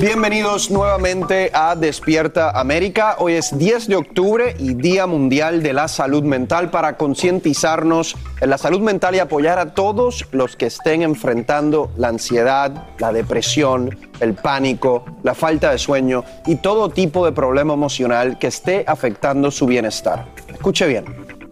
Bienvenidos nuevamente a Despierta América. Hoy es 10 de octubre y Día Mundial de la Salud Mental para concientizarnos en la salud mental y apoyar a todos los que estén enfrentando la ansiedad, la depresión, el pánico, la falta de sueño y todo tipo de problema emocional que esté afectando su bienestar. Escuche bien,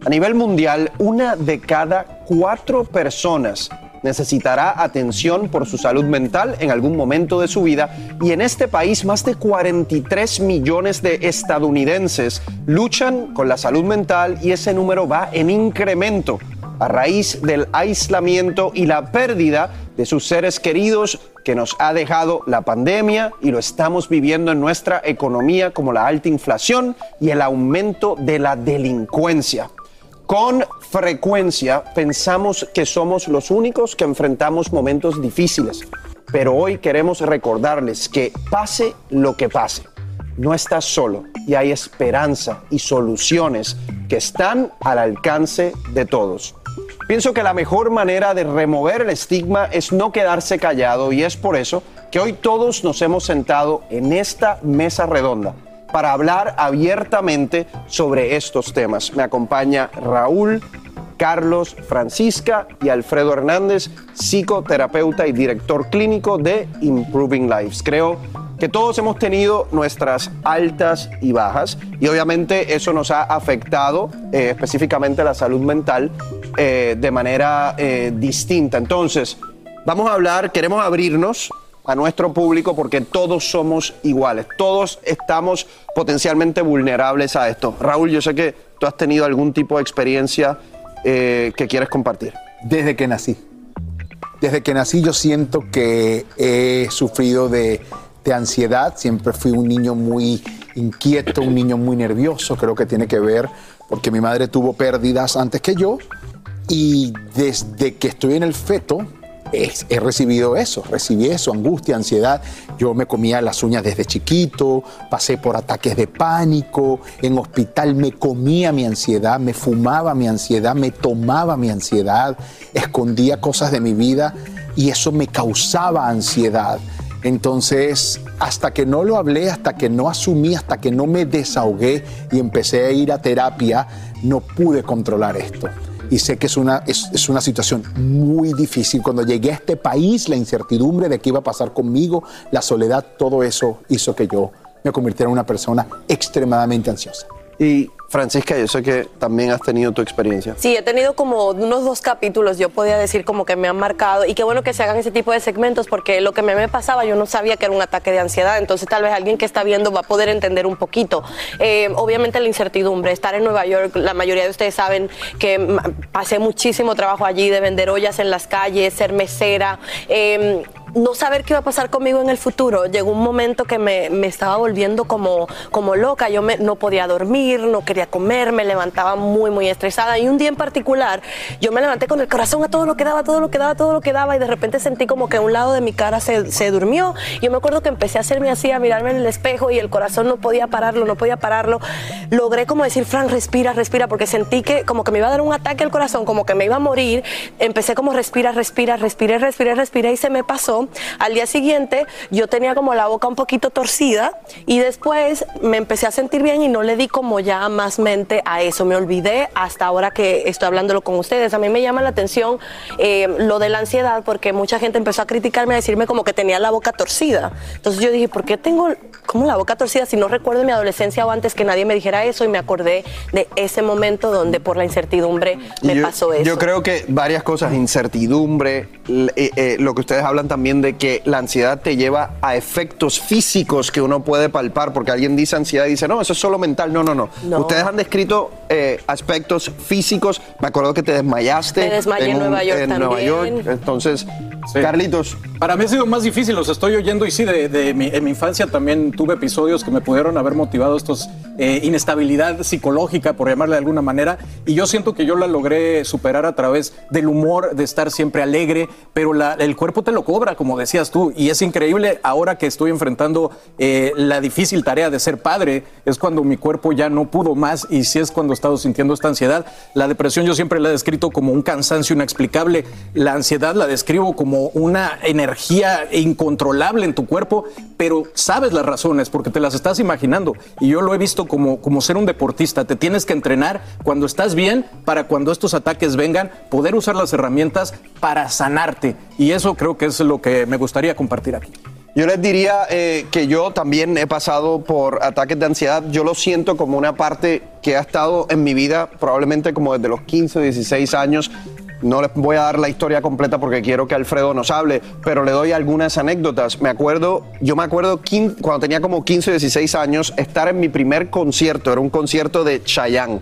a nivel mundial, una de cada cuatro personas necesitará atención por su salud mental en algún momento de su vida y en este país más de 43 millones de estadounidenses luchan con la salud mental y ese número va en incremento a raíz del aislamiento y la pérdida de sus seres queridos que nos ha dejado la pandemia y lo estamos viviendo en nuestra economía como la alta inflación y el aumento de la delincuencia. Con frecuencia pensamos que somos los únicos que enfrentamos momentos difíciles, pero hoy queremos recordarles que pase lo que pase, no estás solo y hay esperanza y soluciones que están al alcance de todos. Pienso que la mejor manera de remover el estigma es no quedarse callado y es por eso que hoy todos nos hemos sentado en esta mesa redonda para hablar abiertamente sobre estos temas. Me acompaña Raúl, Carlos, Francisca y Alfredo Hernández, psicoterapeuta y director clínico de Improving Lives. Creo que todos hemos tenido nuestras altas y bajas y obviamente eso nos ha afectado eh, específicamente la salud mental eh, de manera eh, distinta. Entonces, vamos a hablar, queremos abrirnos a nuestro público porque todos somos iguales, todos estamos potencialmente vulnerables a esto. Raúl, yo sé que tú has tenido algún tipo de experiencia eh, que quieres compartir. Desde que nací. Desde que nací yo siento que he sufrido de, de ansiedad, siempre fui un niño muy inquieto, un niño muy nervioso, creo que tiene que ver porque mi madre tuvo pérdidas antes que yo y desde que estoy en el feto, he recibido eso, recibí eso, angustia, ansiedad. Yo me comía las uñas desde chiquito, pasé por ataques de pánico, en hospital me comía mi ansiedad, me fumaba mi ansiedad, me tomaba mi ansiedad, escondía cosas de mi vida y eso me causaba ansiedad. Entonces, hasta que no lo hablé, hasta que no asumí, hasta que no me desahogué y empecé a ir a terapia, no pude controlar esto y sé que es una, es, una situación muy difícil. Cuando llegué a este país, la incertidumbre de qué iba a pasar conmigo, la soledad, todo eso hizo que yo me convirtiera en una persona extremadamente ansiosa. Y Francisca, yo sé que también has tenido tu experiencia. Sí, he tenido como unos dos capítulos, yo podía decir como que me han marcado y qué bueno que se hagan ese tipo de segmentos porque lo que me, pasaba yo no sabía que era un ataque de ansiedad, entonces tal vez alguien que está viendo va a poder entender un poquito. Eh, obviamente la incertidumbre, estar en Nueva York, la mayoría de ustedes saben que pasé muchísimo trabajo allí de vender ollas en las calles, ser mesera. eh, no saber qué iba a pasar conmigo en el futuro. Llegó un momento que me, me estaba volviendo como, como loca. Yo me- no podía dormir, no quería comer, me levantaba muy, muy estresada. Y un día en particular, yo me levanté con el corazón a todo lo que daba, todo lo que daba, todo lo que daba. Y de repente sentí como que un lado de mi cara se, se durmió. Yo me acuerdo que empecé a hacerme así, a mirarme en el espejo y el corazón no podía pararlo, no podía pararlo. Logré como decir, Fran, respira, respira, porque sentí que como que me iba a dar un ataque al corazón, como que me iba a morir. Empecé como respira, respira, respiré, respiré, respiré y se me pasó. Al día siguiente yo tenía como la boca un poquito torcida y después me empecé a sentir bien y no le di como ya más mente a eso. Me olvidé hasta ahora que estoy hablándolo con ustedes. A mí me llama la atención eh, lo de la ansiedad porque mucha gente empezó a criticarme, a decirme como que tenía la boca torcida. Entonces yo dije, ¿por qué tengo como la boca torcida si no recuerdo mi adolescencia o antes que nadie me dijera eso? Y me acordé de ese momento donde por la incertidumbre me yo, pasó eso. Yo creo que varias cosas, incertidumbre, eh, eh, lo que ustedes hablan también de que la ansiedad te lleva a efectos físicos que uno puede palpar, porque alguien dice ansiedad y dice, no, eso es solo mental. No, no, no. No. Ustedes han descrito eh, aspectos físicos. Me acuerdo que te desmayaste. Me desmayé en un- Nueva York en Nueva también. York. Entonces, Carlitos. Para mí ha sido más difícil, los estoy oyendo y sí, de, de mi, en mi infancia también tuve episodios que me pudieron haber motivado estos eh, inestabilidad psicológica, por llamarle de alguna manera, y yo siento que yo la logré superar a través del humor, de estar siempre alegre, pero la- el cuerpo te lo cobra, como decías tú, y es increíble ahora que estoy enfrentando eh, la difícil tarea de ser padre, es cuando mi cuerpo ya no pudo más y sí es cuando he estado sintiendo esta ansiedad. La depresión yo siempre la he descrito como un cansancio inexplicable, la ansiedad la describo como una energía incontrolable en tu cuerpo, pero sabes las razones porque te las estás imaginando. Y yo lo he visto como, como ser un deportista. Te tienes que entrenar cuando estás bien para cuando estos ataques vengan, poder usar las herramientas para sanarte. Y eso creo que es lo que me gustaría compartir aquí. Yo les diría eh, que yo también he pasado por ataques de ansiedad. Yo lo siento como una parte que ha estado en mi vida probablemente como desde los 15, 16 años. No les voy a dar la historia completa porque quiero que Alfredo nos hable, pero le doy algunas anécdotas. Me acuerdo, yo me acuerdo cuando tenía como 15 o 16 años, estar en mi primer concierto, era un concierto de Chayanne,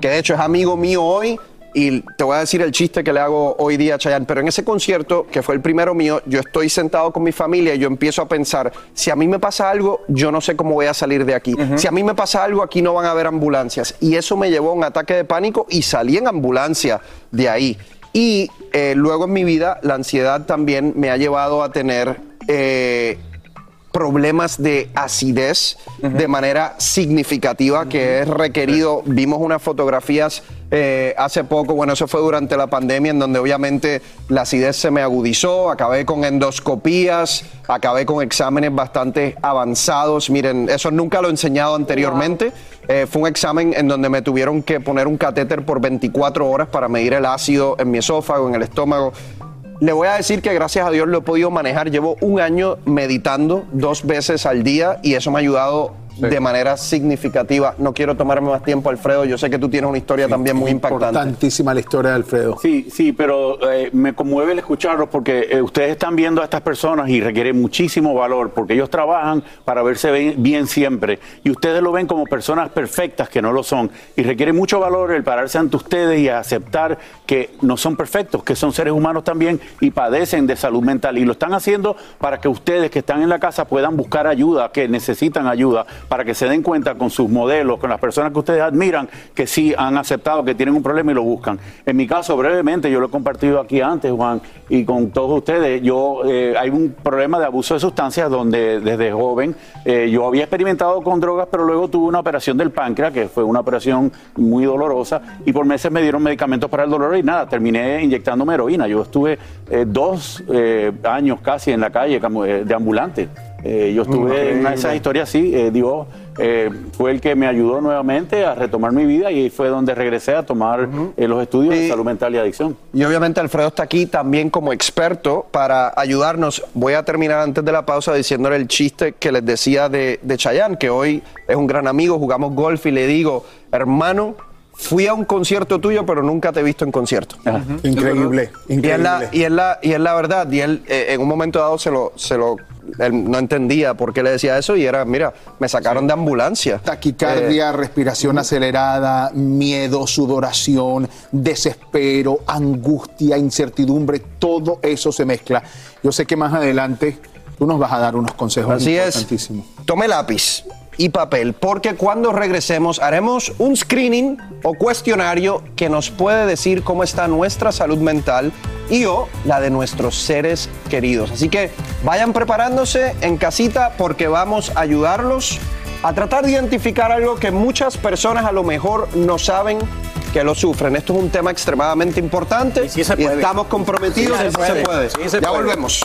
que de hecho es amigo mío hoy y te voy a decir el chiste que le hago hoy día a Chayanne, pero en ese concierto, que fue el primero mío, yo estoy sentado con mi familia y yo empiezo a pensar, si a mí me pasa algo, yo no sé cómo voy a salir de aquí. Si a mí me pasa algo, aquí no van a haber ambulancias. Y eso me llevó a un ataque de pánico y salí en ambulancia de ahí. Y eh, luego en mi vida, la ansiedad también me ha llevado a tener... eh, problemas de acidez de manera significativa que es requerido. Vimos unas fotografías eh, hace poco, bueno, eso fue durante la pandemia, en donde obviamente la acidez se me agudizó, acabé con endoscopías, acabé con exámenes bastante avanzados. Miren, eso nunca lo he enseñado anteriormente. Eh, fue un examen en donde me tuvieron que poner un catéter por 24 horas para medir el ácido en mi esófago, en el estómago. Le voy a decir que gracias a Dios lo he podido manejar. Llevo un año meditando dos veces al día y eso me ha ayudado de manera significativa. No quiero tomarme más tiempo, Alfredo. Yo sé que tú tienes una historia también muy impactante. Importantísima la historia de Alfredo. Sí, sí, pero eh, me conmueve el escucharlos porque eh, ustedes están viendo a estas personas y requiere muchísimo valor porque ellos trabajan para verse bien, bien siempre y ustedes lo ven como personas perfectas que no lo son y requiere mucho valor el pararse ante ustedes y aceptar que no son perfectos, que son seres humanos también y padecen de salud mental y lo están haciendo para que ustedes que están en la casa puedan buscar ayuda, que necesitan ayuda, para que se den cuenta con sus modelos, con las personas que ustedes admiran, que sí han aceptado que tienen un problema y lo buscan. En mi caso, brevemente, yo lo he compartido aquí antes, Juan, y con todos ustedes, yo eh, hay un problema de abuso de sustancias donde desde joven eh, yo había experimentado con drogas, pero luego tuve una operación del páncreas, que fue una operación muy dolorosa, y por meses me dieron medicamentos para el dolor y nada, terminé inyectándome heroína. Yo estuve eh, dos eh, años casi en la calle de ambulante. Eh, yo estuve en una de esas historias así, eh, Dios eh, fue el que me ayudó nuevamente a retomar mi vida y fue donde regresé a tomar eh, los estudios de salud mental y adicción. Y obviamente Alfredo está aquí también como experto para ayudarnos. Voy a terminar antes de la pausa diciéndole el chiste que les decía de, de Chayanne, que hoy es un gran amigo, jugamos golf y le digo, hermano, fui a un concierto tuyo, pero nunca te he visto en concierto. Increíble, Y es, la, increíble. y, es la, y es la verdad. Y él eh, en un momento dado se lo, se lo él no entendía por qué le decía eso y era, mira, me sacaron de ambulancia. Taquicardia, respiración acelerada, miedo, sudoración, desespero, angustia, incertidumbre, todo eso se mezcla. Yo sé que más adelante tú nos vas a dar unos consejos Así es. importantísimos. Tome lápiz y papel, porque cuando regresemos haremos un screening o cuestionario que nos puede decir cómo está nuestra salud mental y o la de nuestros seres queridos. Así que vayan preparándose en casita porque vamos a ayudarlos a tratar de identificar algo que muchas personas a lo mejor no saben que lo sufren. Esto es un tema extremadamente importante y, estamos comprometidos Sí y se se puede. puede. Sí se ya puede. volvemos.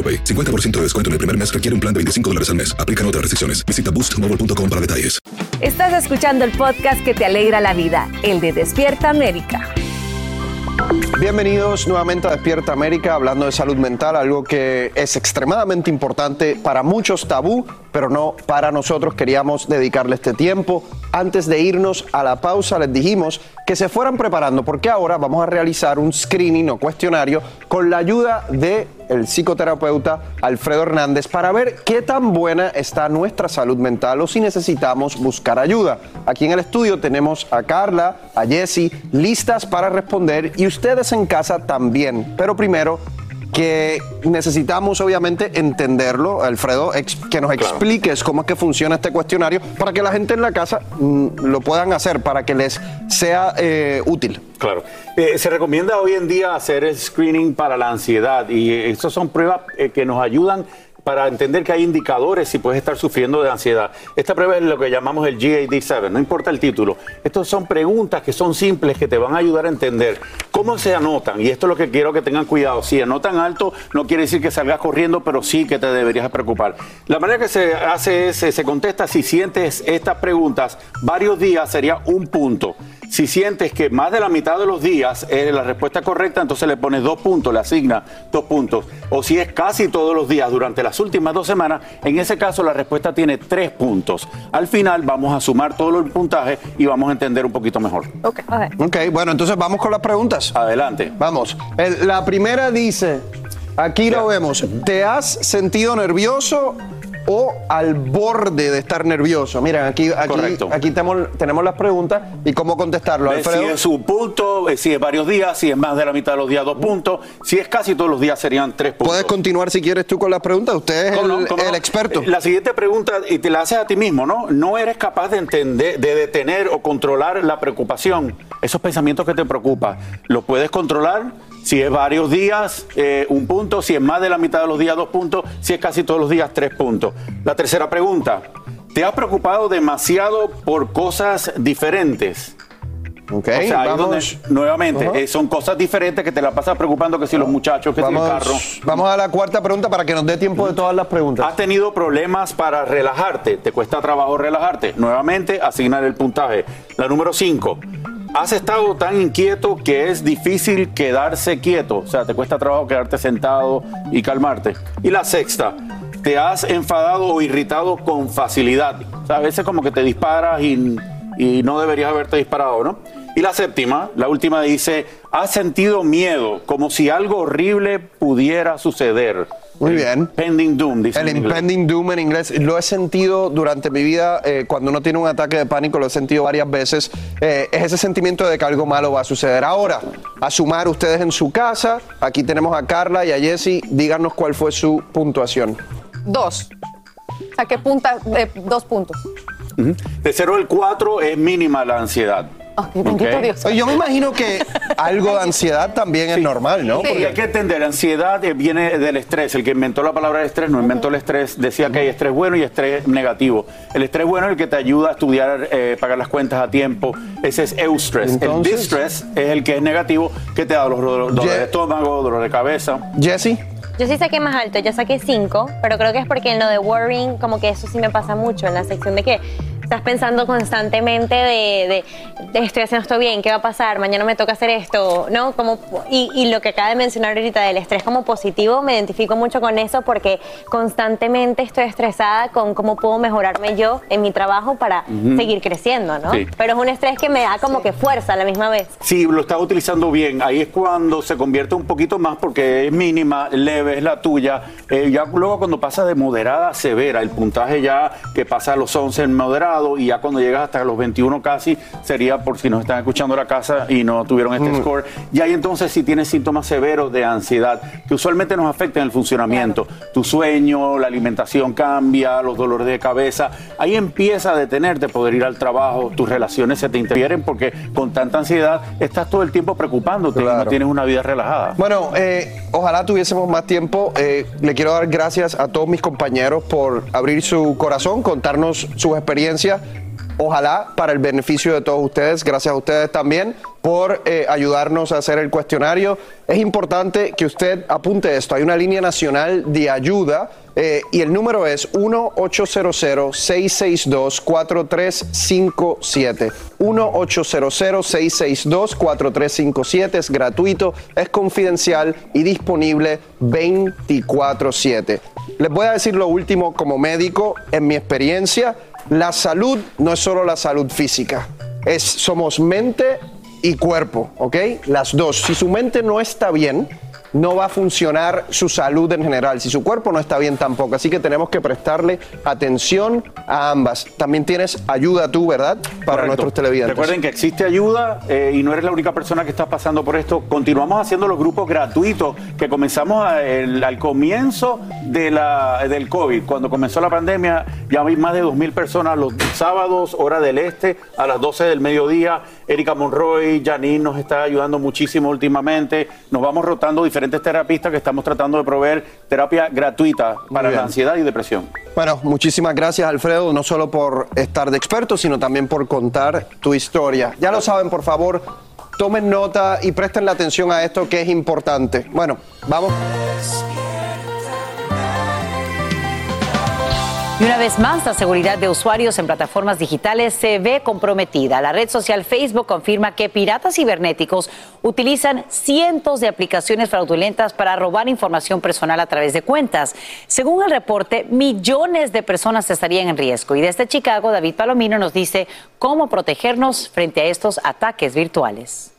AroPay. 50% de descuento en el primer mes requiere un plan de 25 dólares al mes. Aplican otras restricciones. Visita boostmobile.com para detalles. Estás escuchando el podcast que te alegra la vida, el de Despierta América. Bienvenidos nuevamente a Despierta América, hablando de salud mental, algo que es extremadamente importante para muchos tabú, pero no para nosotros. Queríamos dedicarle este tiempo. Antes de irnos a la pausa, les dijimos que se fueran preparando, porque ahora vamos a realizar un screening o cuestionario con la ayuda de el psicoterapeuta Alfredo Hernández para ver qué tan buena está nuestra salud mental o si necesitamos buscar ayuda. Aquí en el estudio tenemos a Carla, a Jessy, listas para responder y ustedes en casa también. Pero primero que necesitamos obviamente entenderlo, Alfredo, ex- que nos expliques cómo es que funciona este cuestionario para que la gente en la casa mm, lo puedan hacer, para que les sea eh, útil. Claro. Eh, se recomienda hoy en día hacer el screening para la ansiedad y eh, estas son pruebas eh, que nos ayudan para entender que hay indicadores si puedes estar sufriendo de ansiedad. Esta prueba es lo que llamamos el GAD-7, no importa el título. Estas son preguntas que son simples que te van a ayudar a entender cómo se anotan. Y esto es lo que quiero que tengan cuidado. Si anotan alto, no quiere decir que salgas corriendo, pero sí que te deberías preocupar. La manera que se hace es, se contesta si sientes estas preguntas varios días sería un punto. Si sientes que más de la mitad de los días es la respuesta correcta, entonces le pones dos puntos, le asignas dos puntos. O si es casi todos los días durante las últimas dos semanas, en ese caso la respuesta tiene tres puntos. Al final vamos a sumar todo el puntaje y vamos a entender un poquito mejor. Ok, bueno, entonces vamos con las preguntas. Adelante. Vamos. El- la primera dice, aquí lo vemos, ¿te has sentido nervioso o al borde de estar nervioso? Miren, aquí, aquí, aquí tenemos, tenemos las preguntas y cómo contestarlo, Si es un punto, si es varios días, si es más de la mitad de los días, dos puntos. Si es casi todos los días, serían tres puntos. Puedes continuar si quieres tú con las preguntas. Usted es ¿Cómo el, no? ¿Cómo el no? experto. Eh, La siguiente pregunta, y te la haces a ti mismo, ¿no? No eres capaz de entender, de detener o controlar la preocupación, esos pensamientos que te preocupan. ¿Los puedes controlar? Si es varios días, eh, un punto. Si es más de la mitad de los días, dos puntos. Si es casi todos los días, tres puntos. La tercera pregunta. ¿Te has preocupado demasiado por cosas diferentes? Ok, o sea, vamos. donde, nuevamente, eh, son cosas diferentes que te la pasas preocupando que si los muchachos, que si el Vamos, carro. vamos a la cuarta pregunta para que nos dé tiempo de todas las preguntas. ¿Has tenido problemas para relajarte? ¿Te cuesta trabajo relajarte? Nuevamente, asignar el puntaje. La número 5. ¿Has estado tan inquieto que es difícil quedarse quieto? O sea, ¿te cuesta trabajo quedarte sentado y calmarte? Y la sexta. ¿Te has enfadado o irritado con facilidad? O sea, a veces como que te disparas y, no deberías haberte disparado, ¿no? Y la séptima, la última dice, ¿has sentido miedo como si algo horrible pudiera suceder? Muy bien. Pending doom, dice El en impending doom en inglés lo he sentido durante mi vida. eh, cuando uno tiene un ataque de pánico, lo he sentido varias veces. Eh, es ese sentimiento de que algo malo va a suceder. Ahora, a sumar ustedes en su casa. Aquí tenemos a Carla y a Jessy. Díganos cuál fue su puntuación. Dos. Saqué punta, eh, dos puntos. Ujú. De 0 al 4 es mínima la ansiedad. Bendito Ok. Dios. Oye, Yo me imagino que algo de ansiedad también es normal, ¿no? Porque hay que entender, ansiedad eh, viene del estrés. El que inventó la palabra estrés no inventó el estrés. Decía que hay estrés bueno y estrés negativo. El estrés bueno es el que te ayuda a estudiar, eh, pagar las cuentas a tiempo. Ese es eustress. el distress es el que es negativo, que te da los do- dolores de estómago, dolor de cabeza. Jessy. Yo sí saqué más alto, yo saqué 5, pero creo que es porque en lo de worrying, como que eso sí me pasa mucho, en la sección de que estás pensando constantemente de, de, de estoy haciendo esto bien, ¿qué va a pasar? Mañana me toca hacer esto, ¿no? Como, y, y lo que acaba de mencionar ahorita del estrés como positivo, me identifico mucho con eso porque constantemente estoy estresada con cómo puedo mejorarme yo en mi trabajo para seguir creciendo, ¿no? Sí. Pero es un estrés que me da como que fuerza a la misma vez. Si lo estás utilizando bien, ahí es cuando se convierte un poquito más porque es mínima, leve, es la tuya. Eh, ya luego cuando pasa de moderada a severa, el puntaje ya que pasa a los 11 en moderado y ya cuando llegas hasta los 21 casi, sería por si nos están escuchando la casa y no tuvieron este score. Y ahí entonces si tienes síntomas severos de ansiedad, que usualmente nos afectan el funcionamiento, tu sueño, la alimentación cambia, los dolores de cabeza, ahí empieza a detenerte poder ir al trabajo, tus relaciones se te interfieren porque con tanta ansiedad estás todo el tiempo preocupándote y no tienes una vida relajada. Bueno, eh, ojalá tuviésemos más tiempo. Eh, le quiero dar gracias a todos mis compañeros por abrir su corazón, contarnos sus experiencias. Ojalá para el beneficio de todos ustedes, gracias a ustedes también por eh, ayudarnos a hacer el cuestionario. Es importante que usted apunte esto. Hay una línea nacional de ayuda eh, y el número es 1-800-662-4357. 1-800-662-4357. Es gratuito, es confidencial y disponible 24/7. Les voy a decir lo último como médico, en mi experiencia, la salud no es solo la salud física, es somos mente y cuerpo, ¿ok? Las dos. Si su mente no está bien, no va a funcionar su salud en general. Si su cuerpo no está bien tampoco. Así que tenemos que prestarle atención a ambas. También tienes ayuda tú, ¿verdad? Para Correcto. nuestros televidentes. Recuerden que existe ayuda eh, y no eres la única persona que está pasando por esto. Continuamos haciendo los grupos gratuitos que comenzamos a- el- al comienzo de la, del COVID. Cuando comenzó la pandemia, ya hay más de 2.000 personas los sábados, hora del este, a las 12 del mediodía. Erika Monroy, Janine nos está ayudando muchísimo últimamente. Nos vamos rotando diferentes terapistas que estamos tratando de proveer terapia gratuita para la ansiedad y depresión. Bueno, muchísimas gracias Alfredo, no solo por estar de experto, sino también por contar tu historia. Ya lo saben, por favor, tomen nota y presten la atención a esto que es importante. Bueno, vamos. Y una vez más, la seguridad de usuarios en plataformas digitales se ve comprometida. La red social Facebook confirma que piratas cibernéticos utilizan cientos de aplicaciones fraudulentas para robar información personal a través de cuentas. Según el reporte, millones de personas estarían en riesgo. Y desde Chicago, David Palomino nos dice cómo protegernos frente a estos ataques virtuales.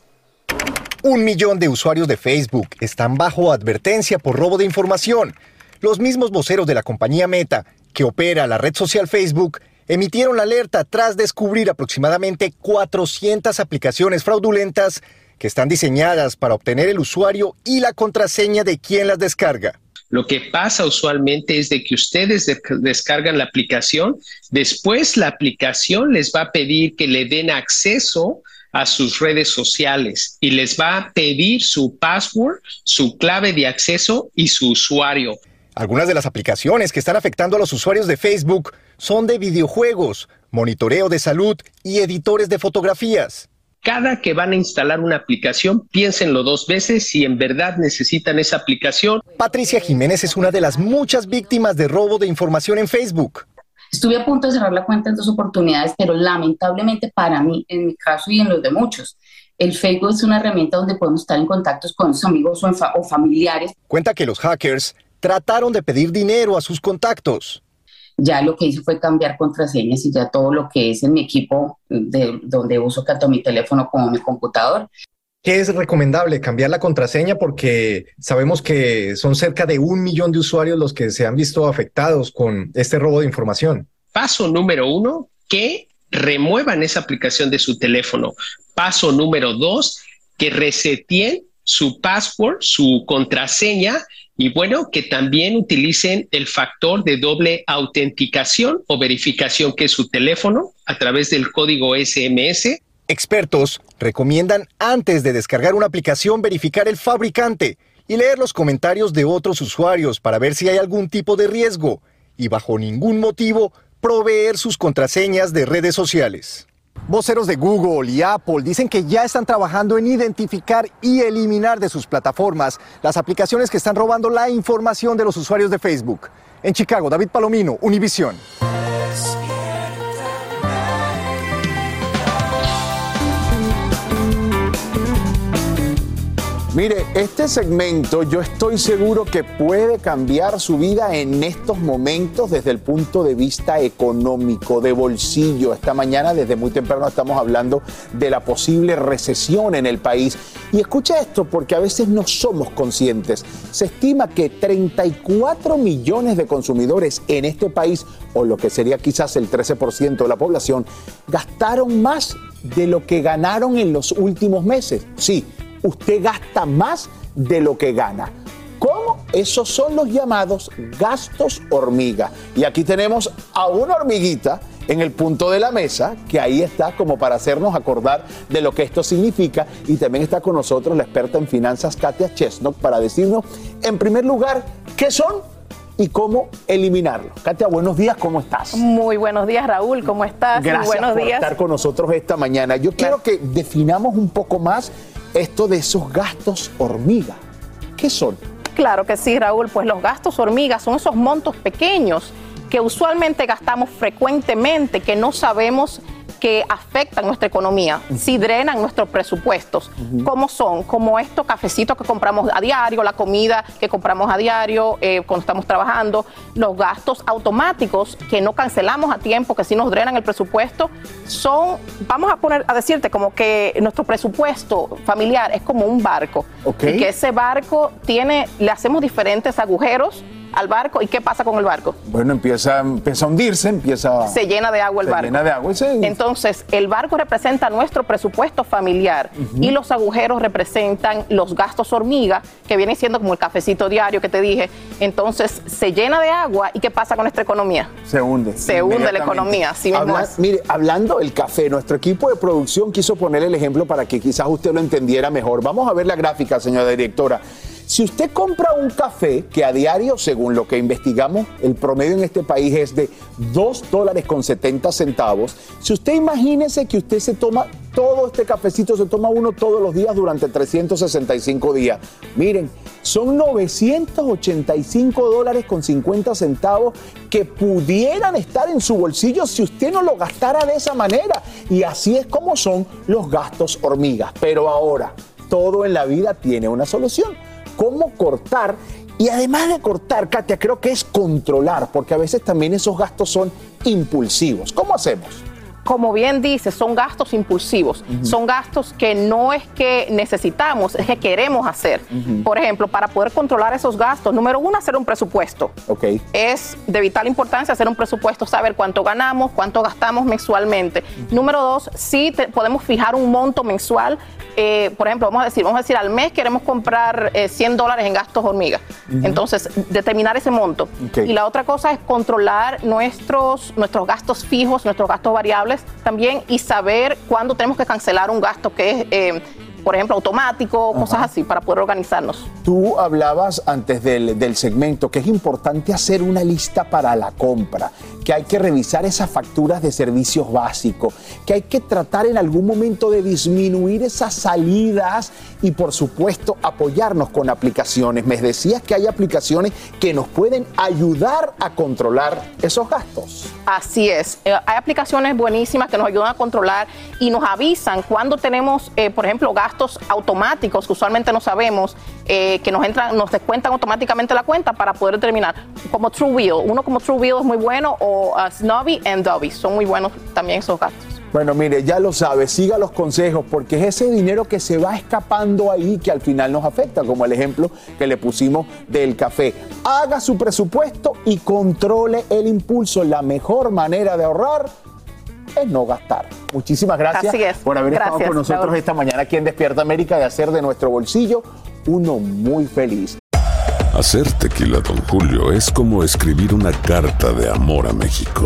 Un millón de usuarios de Facebook están bajo advertencia por robo de información. Los mismos voceros de la compañía Meta, que opera la red social Facebook, emitieron la alerta tras descubrir aproximadamente 400 aplicaciones fraudulentas que están diseñadas para obtener el usuario y la contraseña de quien las descarga. Lo que pasa usualmente es de que ustedes de- descargan la aplicación, después la aplicación les va a pedir que le den acceso a sus redes sociales y les va a pedir su password, su clave de acceso y su usuario. Algunas de las aplicaciones que están afectando a los usuarios de Facebook son de videojuegos, monitoreo de salud y editores de fotografías. Cada que van a instalar una aplicación, piénsenlo dos veces si en verdad necesitan esa aplicación. Patricia Jiménez es una de las muchas víctimas de robo de información en Facebook. Estuve a punto de cerrar la cuenta en dos oportunidades, pero lamentablemente para mí, en mi caso y en los de muchos, el Facebook es una herramienta donde podemos estar en contacto con los amigos o, en fa- o familiares. Cuenta que los hackers trataron de pedir dinero a sus contactos. Ya lo que hice fue cambiar contraseñas y ya todo lo que es en mi equipo, de, donde uso tanto mi teléfono como mi computador, ¿Qué es recomendable? Cambiar la contraseña porque sabemos que son cerca de un millón de usuarios los que se han visto afectados con este robo de información. Paso número uno, que remuevan esa aplicación de su teléfono. Paso número dos, que reseteen su password, su contraseña y bueno, que también utilicen el factor de doble autenticación o verificación que es su teléfono a través del código SMS. Expertos recomiendan antes de descargar una aplicación verificar el fabricante y leer los comentarios de otros usuarios para ver si hay algún tipo de riesgo y bajo ningún motivo proveer sus contraseñas de redes sociales. Voceros de Google y Apple dicen que ya están trabajando en identificar y eliminar de sus plataformas las aplicaciones que están robando la información de los usuarios de Facebook. En Chicago, David Palomino, Univision. Mire, este segmento yo estoy seguro que puede cambiar su vida en estos momentos desde el punto de vista económico, de bolsillo. Esta mañana desde muy temprano estamos hablando de la posible recesión en el país. Y escucha esto porque a veces no somos conscientes. Se estima que 34 millones de consumidores en este país, o lo que sería quizás el 13% de la población, gastaron más de lo que ganaron en los últimos meses. Sí, usted gasta más de lo que gana. ¿Cómo? Esos son los llamados gastos hormiga. Y aquí tenemos a una hormiguita en el punto de la mesa, que ahí está como para hacernos acordar de lo que esto significa. Y también está con nosotros la experta en finanzas, Katia Chesnok, para decirnos, en primer lugar, qué son y cómo eliminarlos. Katia, buenos días, ¿cómo estás? Muy buenos días, Raúl, ¿cómo estás? Gracias buenos por días. estar con nosotros esta mañana. Yo quiero que definamos un poco más esto de esos gastos hormiga. ¿Qué son? Claro que sí, Raúl, pues los gastos hormigas son esos montos pequeños que usualmente gastamos frecuentemente, que no sabemos que afectan nuestra economía, si drenan nuestros presupuestos. ¿Cómo son? Como estos cafecitos que compramos a diario, la comida que compramos a diario eh, cuando estamos trabajando, los gastos automáticos que no cancelamos a tiempo, que sí nos drenan el presupuesto, son, vamos a poner, a decirte como que nuestro presupuesto familiar es como un barco. Ok. Y que ese barco tiene, le hacemos diferentes agujeros al barco. ¿Y qué pasa con el barco? Bueno, empieza, empieza a hundirse, empieza... Se llena de agua el se barco. llena de agua y se- Entonces, el barco representa nuestro presupuesto familiar y los agujeros representan los gastos hormiga, que viene siendo como el cafecito diario que te dije. Entonces, se llena de agua y ¿qué pasa con nuestra economía? Se hunde. Se hunde la economía, así mismo Habla- es. Mire, hablando del café, nuestro equipo de producción quiso poner el ejemplo para que quizás usted lo entendiera mejor. Vamos a ver la gráfica, señora directora. Si usted compra un café que a diario, según lo que investigamos, el promedio en este país es de 2 dólares con 70 centavos, si usted imagínese que usted se toma todo este cafecito, se toma uno todos los días durante 365 días. Miren, son 985 dólares con 50 centavos que pudieran estar en su bolsillo si usted no lo gastara de esa manera. Y así es como son los gastos hormigas. Pero ahora, todo en la vida tiene una solución. ¿Cómo cortar? Y además de cortar, Katia, creo que es controlar, porque a veces también esos gastos son impulsivos. ¿Cómo hacemos? Como bien dice, son gastos impulsivos, son gastos que no es que necesitamos, es que queremos hacer. Por ejemplo, para poder controlar esos gastos, número uno, hacer un presupuesto. Ok. Es de vital importancia hacer un presupuesto, saber cuánto ganamos, cuánto gastamos mensualmente. Número dos, sí te- podemos fijar un monto mensual. Eh, por ejemplo, vamos a decir, vamos a decir, al mes queremos comprar eh, 100 dólares en gastos hormiga. Entonces, determinar ese monto. Y la otra cosa es controlar nuestros, nuestros gastos fijos, nuestros gastos variables también y saber cuándo tenemos que cancelar un gasto que es, eh, por ejemplo, automático, cosas así, para poder organizarnos. Tú hablabas antes del, del, segmento que es importante hacer una lista para la compra, que hay que revisar esas facturas de servicios básicos, que hay que tratar en algún momento de disminuir esas salidas y por supuesto apoyarnos con aplicaciones. Me decías que hay aplicaciones que nos pueden ayudar a controlar esos gastos. Así es, eh, hay aplicaciones buenísimas que nos ayudan a controlar y nos avisan cuando tenemos, eh, por ejemplo, gastos automáticos que usualmente no sabemos, eh, que nos entran, nos descuentan automáticamente la cuenta para poder determinar, como TrueWheel. Uno como TrueWheel es muy bueno o uh, Snobby and Dobby son muy buenos también esos gastos. Bueno, mire, ya lo sabe, siga los consejos porque es ese dinero que se va escapando ahí que al final nos afecta, como el ejemplo que le pusimos del café. Haga su presupuesto y controle el impulso. La mejor manera de ahorrar es no gastar. Muchísimas gracias por haber estado con nosotros esta mañana aquí en Despierta América de hacer de nuestro bolsillo uno muy feliz. Hacer tequila, don Julio, es como escribir una carta de amor a México.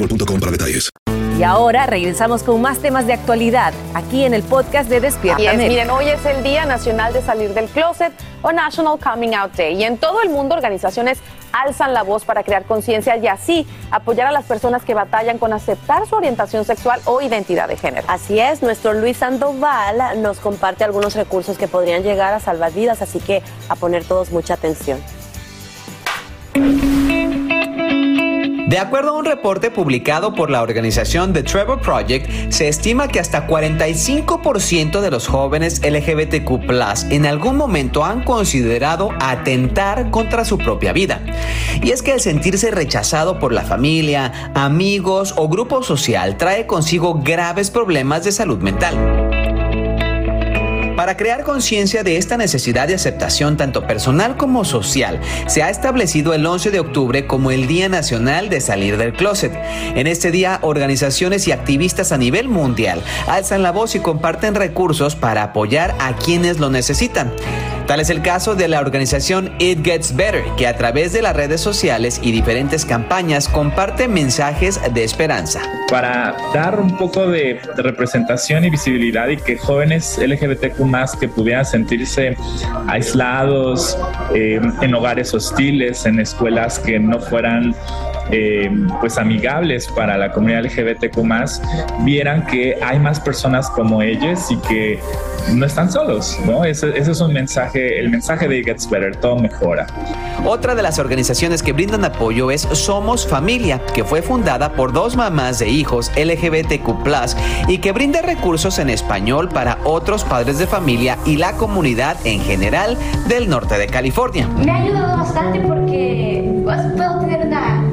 boostmobile.com para detalles. Y ahora regresamos con más temas de actualidad aquí en el podcast de Despierta Y es, América. miren, hoy es el Día Nacional de Salir del Closet o National Coming Out Day. Y en todo el mundo organizaciones alzan la voz para crear conciencia y así apoyar a las personas que batallan con aceptar su orientación sexual o identidad de género. Así es, nuestro Luis Sandoval nos comparte algunos recursos que podrían llegar a salvar vidas, así que a poner todos mucha atención. De acuerdo a un reporte publicado por la organización The Trevor Project, se estima que hasta 45% de los jóvenes LGBTQ en algún momento han considerado atentar contra su propia vida. Y es que el sentirse rechazado por la familia, amigos o grupo social trae consigo graves problemas de salud mental. Para crear conciencia de esta necesidad de aceptación tanto personal como social, se ha establecido el 11 de octubre como el Día Nacional de Salir del Closet. En este día, organizaciones y activistas a nivel mundial alzan la voz y comparten recursos para apoyar a quienes lo necesitan. Tal es el caso de la organización It Gets Better, que a través de las redes sociales y diferentes campañas comparte mensajes de esperanza. Para dar un poco de representación y visibilidad y que jóvenes LGBTQ más que pudieran sentirse aislados eh, en hogares hostiles, en escuelas que no fueran eh, pues amigables para la comunidad LGBTQ más, vieran que hay más personas como ellos y que no están solos, ¿no? Ese, ese, es un mensaje, el mensaje de It Gets Better, todo mejora. Otra de las organizaciones que brindan apoyo es Somos Familia, que fue fundada por dos mamás de hijos LGBTQ y que brinda recursos en español para otros padres de familia y la comunidad en general del norte de California. Me ha ayudado bastante porque pues, puedo tener una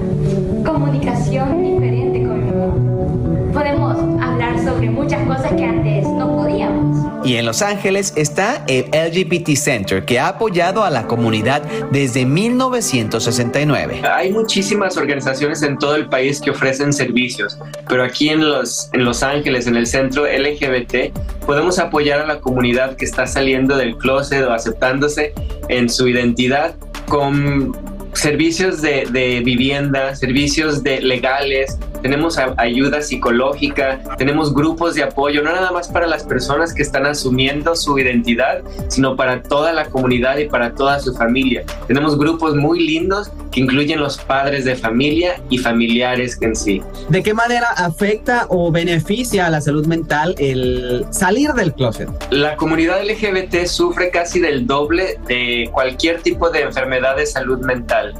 comunicación diferente con podemos hablar sobre muchas cosas que antes no podíamos. Y en Los Ángeles está el LGBT Center, que ha apoyado a la comunidad desde 1969. Hay muchísimas organizaciones en todo el país que ofrecen servicios, pero aquí en Los, en los Ángeles, en el centro LGBT, podemos apoyar a la comunidad que está saliendo del closet o aceptándose en su identidad con servicios de, de vivienda, servicios de legales, tenemos ayuda psicológica, tenemos grupos de apoyo, no nada más para las personas que están asumiendo su identidad, sino para toda la comunidad y para toda su familia. Tenemos grupos muy lindos que incluyen los padres de familia y familiares en sí. ¿De qué manera afecta o beneficia a la salud mental el salir del closet? La comunidad LGBT sufre casi del doble de cualquier tipo de enfermedad de salud mental.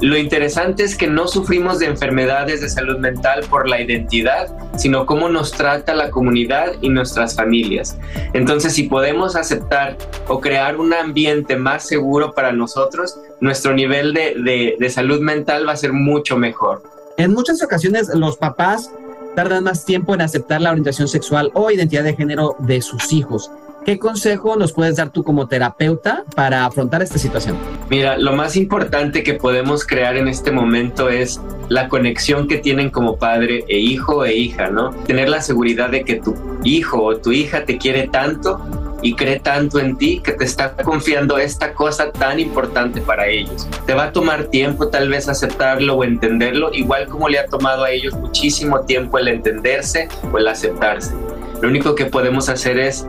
Lo interesante es que no sufrimos de enfermedades de salud mental por la identidad, sino cómo nos trata la comunidad y nuestras familias. Entonces, si podemos aceptar o crear un ambiente más seguro para nosotros, nuestro nivel de, de- salud mental va a ser mucho mejor. En muchas ocasiones los papás tardan más tiempo en aceptar la orientación sexual o identidad de género de sus hijos. ¿Qué consejo nos puedes dar tú como terapeuta para afrontar esta situación? Mira, lo más importante que podemos crear en este momento es la conexión que tienen como padre e hijo e hija, ¿no? Tener la seguridad de que tu hijo o tu hija te quiere tanto y cree tanto en ti que te está confiando esta cosa tan importante para ellos. Te va a tomar tiempo tal vez aceptarlo o entenderlo, igual como le ha tomado a ellos muchísimo tiempo el entenderse o el aceptarse. Lo único que podemos hacer es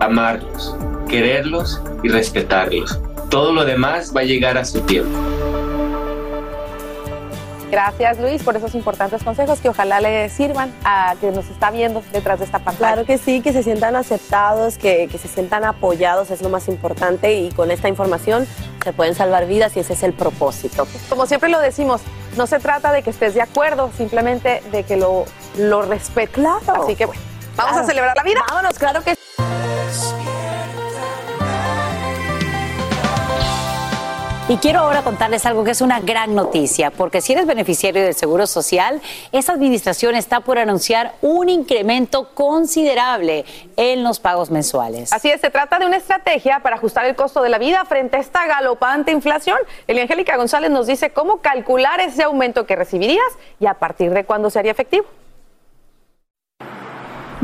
amarlos, quererlos y respetarlos. Todo lo demás va a llegar a su tiempo. Gracias Luis por esos importantes consejos que ojalá le sirvan a quien nos está viendo detrás de esta pantalla. Claro que sí, que se sientan aceptados, que, que se sientan apoyados, es lo más importante y con esta información se pueden salvar vidas y ese es el propósito. Como siempre lo decimos, no se trata de que estés de acuerdo, simplemente de que lo, lo respetes. Claro. Así que bueno, vamos Claro. a celebrar la vida. Vámonos, claro que Y quiero ahora contarles algo que es una gran noticia, porque si eres beneficiario del Seguro Social, esta administración está por anunciar un incremento considerable en los pagos mensuales. Así es, se trata de una estrategia para ajustar el costo de la vida frente a esta galopante inflación. Elia Angélica González nos dice cómo calcular ese aumento que recibirías y a partir de cuándo sería efectivo.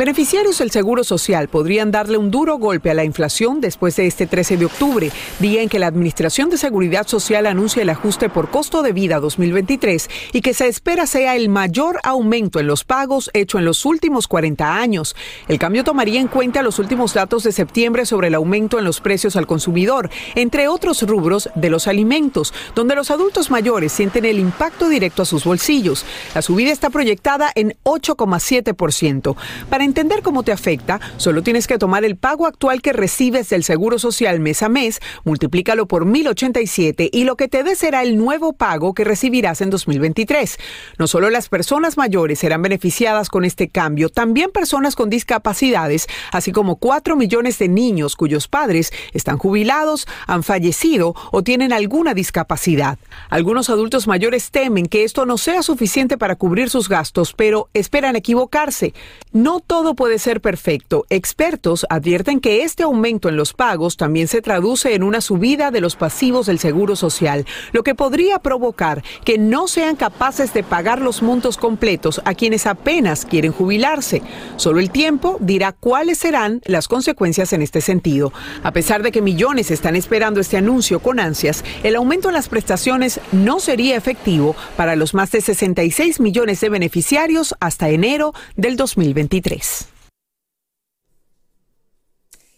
Beneficiarios del Seguro Social podrían darle un duro golpe a la inflación después de este 13 de octubre, día en que la Administración de Seguridad Social anuncia el ajuste por costo de vida 2023 y que se espera sea el mayor aumento en los pagos hecho en los últimos 40 años. El cambio tomaría en cuenta los últimos datos de septiembre sobre el aumento en los precios al consumidor, entre otros rubros de los alimentos, donde los adultos mayores sienten el impacto directo a sus bolsillos. La subida está proyectada en 8,7%. Para entender cómo te afecta, solo tienes que tomar el pago actual que recibes del Seguro Social mes a mes, multiplícalo por 1087 y lo que te dé será el nuevo pago que recibirás en 2023. No solo las personas mayores serán beneficiadas con este cambio, también personas con discapacidades, así como 4 millones de niños cuyos padres están jubilados, han fallecido o tienen alguna discapacidad. Algunos adultos mayores temen que esto no sea suficiente para cubrir sus gastos, pero esperan equivocarse. No todo puede ser perfecto. Expertos advierten que este aumento en los pagos también se traduce en una subida de los pasivos del Seguro Social, lo que podría provocar que no sean capaces de pagar los montos completos a quienes apenas quieren jubilarse. Solo el tiempo dirá cuáles serán las consecuencias en este sentido. A pesar de que millones están esperando este anuncio con ansias, el aumento en las prestaciones no sería efectivo para los más de 66 millones de beneficiarios hasta enero del 2023. place.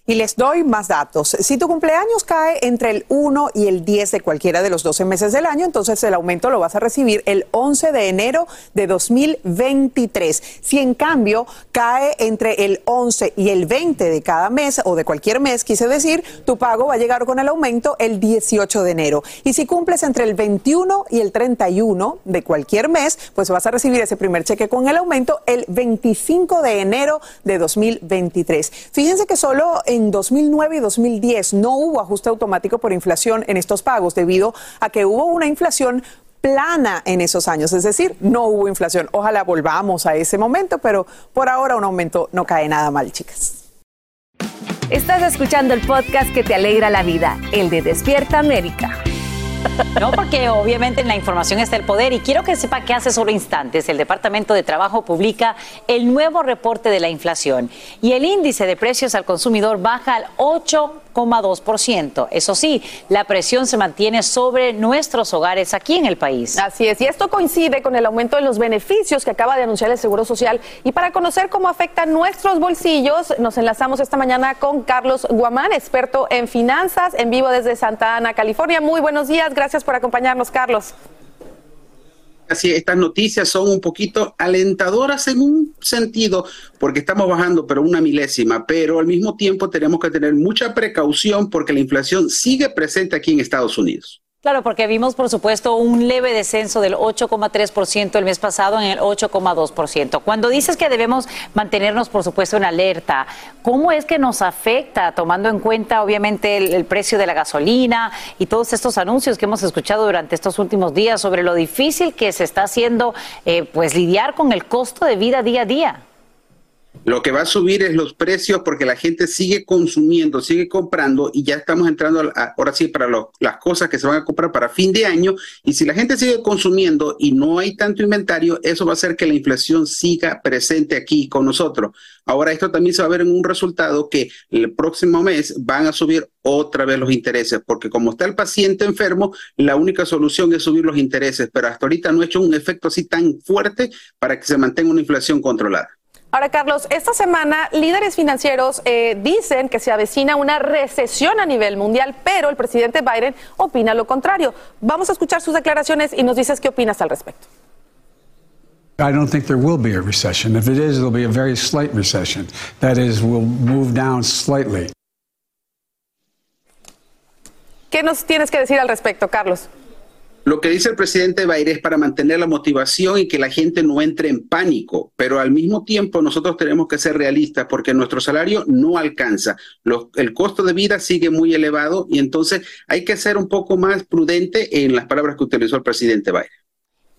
Y les doy más datos. Si tu cumpleaños cae entre el 1 y el 10 de cualquiera de los 12 meses del año, entonces el aumento lo vas a recibir el 11 de enero de 2023. Si en cambio cae entre el 11 y el 20 de cada mes o de cualquier mes, quise decir, tu pago va a llegar con el aumento el 18 de enero. Y si cumples entre el 21 y el 31 de cualquier mes, pues vas a recibir ese primer cheque con el aumento el 25 de enero de 2023. Fíjense que solo 2009 y 2010 no hubo ajuste automático por inflación en estos pagos debido a que hubo una inflación plana en esos años, es decir, no hubo inflación. Ojalá volvamos a ese momento, pero por ahora un aumento no cae nada mal, chicas. Estás escuchando el podcast que te alegra la vida, el de Despierta América. No, porque obviamente en la información está el poder y quiero que sepa que hace solo instantes. El Departamento de Trabajo publica el nuevo reporte de la inflación y el índice de precios al consumidor baja al 8,2%. Eso sí, la presión se mantiene sobre nuestros hogares aquí en el país. Así es, y esto coincide con el aumento de los beneficios que acaba de anunciar el Seguro Social. Y para conocer cómo afecta nuestros bolsillos, nos enlazamos esta mañana con Carlos Guamán, experto en finanzas, en vivo desde Santa Ana, California. Muy buenos días, gracias por acompañarnos, Carlos. Así, estas noticias son un poquito alentadoras en un sentido, porque estamos bajando, pero una milésima, pero al mismo tiempo tenemos que tener mucha precaución porque la inflación sigue presente aquí en Estados Unidos. Claro, porque vimos, por supuesto, un leve descenso del 8,3% el mes pasado en el 8,2%. Cuando dices que debemos mantenernos, por supuesto, en alerta, ¿cómo es que nos afecta, tomando en cuenta, obviamente, el, precio de la gasolina y todos estos anuncios que hemos escuchado durante estos últimos días sobre lo difícil que se está haciendo, eh, pues, lidiar con el costo de vida día a día? Lo que va a subir es los precios porque la gente sigue consumiendo, sigue comprando y ya estamos entrando ahora sí para las cosas que se van a comprar para fin de año. Y si la gente sigue consumiendo y no hay tanto inventario, eso va a hacer que la inflación siga presente aquí con nosotros. Ahora esto también se va a ver en un resultado que el próximo mes van a subir otra vez los intereses, porque como está el paciente enfermo, la única solución es subir los intereses, pero hasta ahorita no ha hecho un efecto así tan fuerte para que se mantenga una inflación controlada. Ahora, Carlos, esta semana líderes financieros eh, dicen que se avecina una recesión a nivel mundial, pero el presidente Biden opina lo contrario. Vamos a escuchar sus declaraciones y nos dices qué opinas al respecto. I don't think there will be a recession. If it is, there'll be a very slight recession. That is, we'll move down slightly. ¿Qué nos tienes que decir al respecto, Carlos? Lo que dice el presidente Baire es para mantener la motivación y que la gente no entre en pánico, pero al mismo tiempo nosotros tenemos que ser realistas porque nuestro salario no alcanza. el costo de vida sigue muy elevado y entonces hay que ser un poco más prudente en las palabras que utilizó el presidente Baire.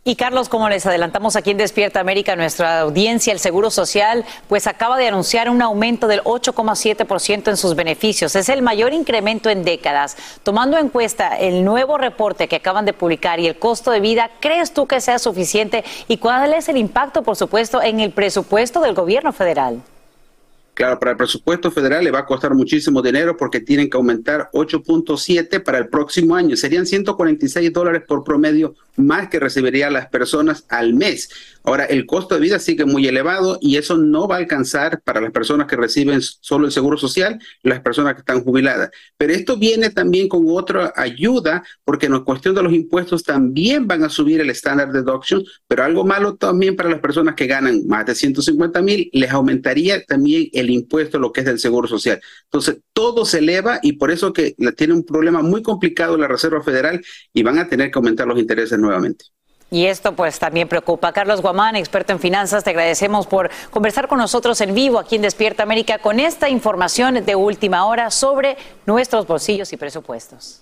Y Carlos, como les adelantamos aquí en Despierta América, nuestra audiencia, el Seguro Social, pues acaba de anunciar un aumento del 8,7% en sus beneficios. Es el mayor incremento en décadas. Tomando en cuenta el nuevo reporte que acaban de publicar y el costo de vida, ¿crees tú que sea suficiente? ¿Y cuál es el impacto, por supuesto, en el presupuesto del gobierno federal? Claro, para el presupuesto federal le va a costar muchísimo dinero porque tienen que aumentar 8.7 para el próximo año. Serían 146 dólares por promedio más que recibirían las personas al mes. Ahora, el costo de vida sigue muy elevado y eso no va a alcanzar para las personas que reciben solo el seguro social las personas que están jubiladas. Pero esto viene también con otra ayuda porque en cuestión de los impuestos también van a subir el estándar deduction, pero algo malo también para las personas que ganan más de 150 mil, les aumentaría también el impuesto, lo que es del seguro social. Entonces, todo se eleva y por eso que tiene un problema muy complicado la Reserva Federal y van a tener que aumentar los intereses nuevamente. Y esto pues también preocupa. Carlos Guamán, experto en finanzas, te agradecemos por conversar con nosotros en vivo aquí en Despierta América con esta información de última hora sobre nuestros bolsillos y presupuestos.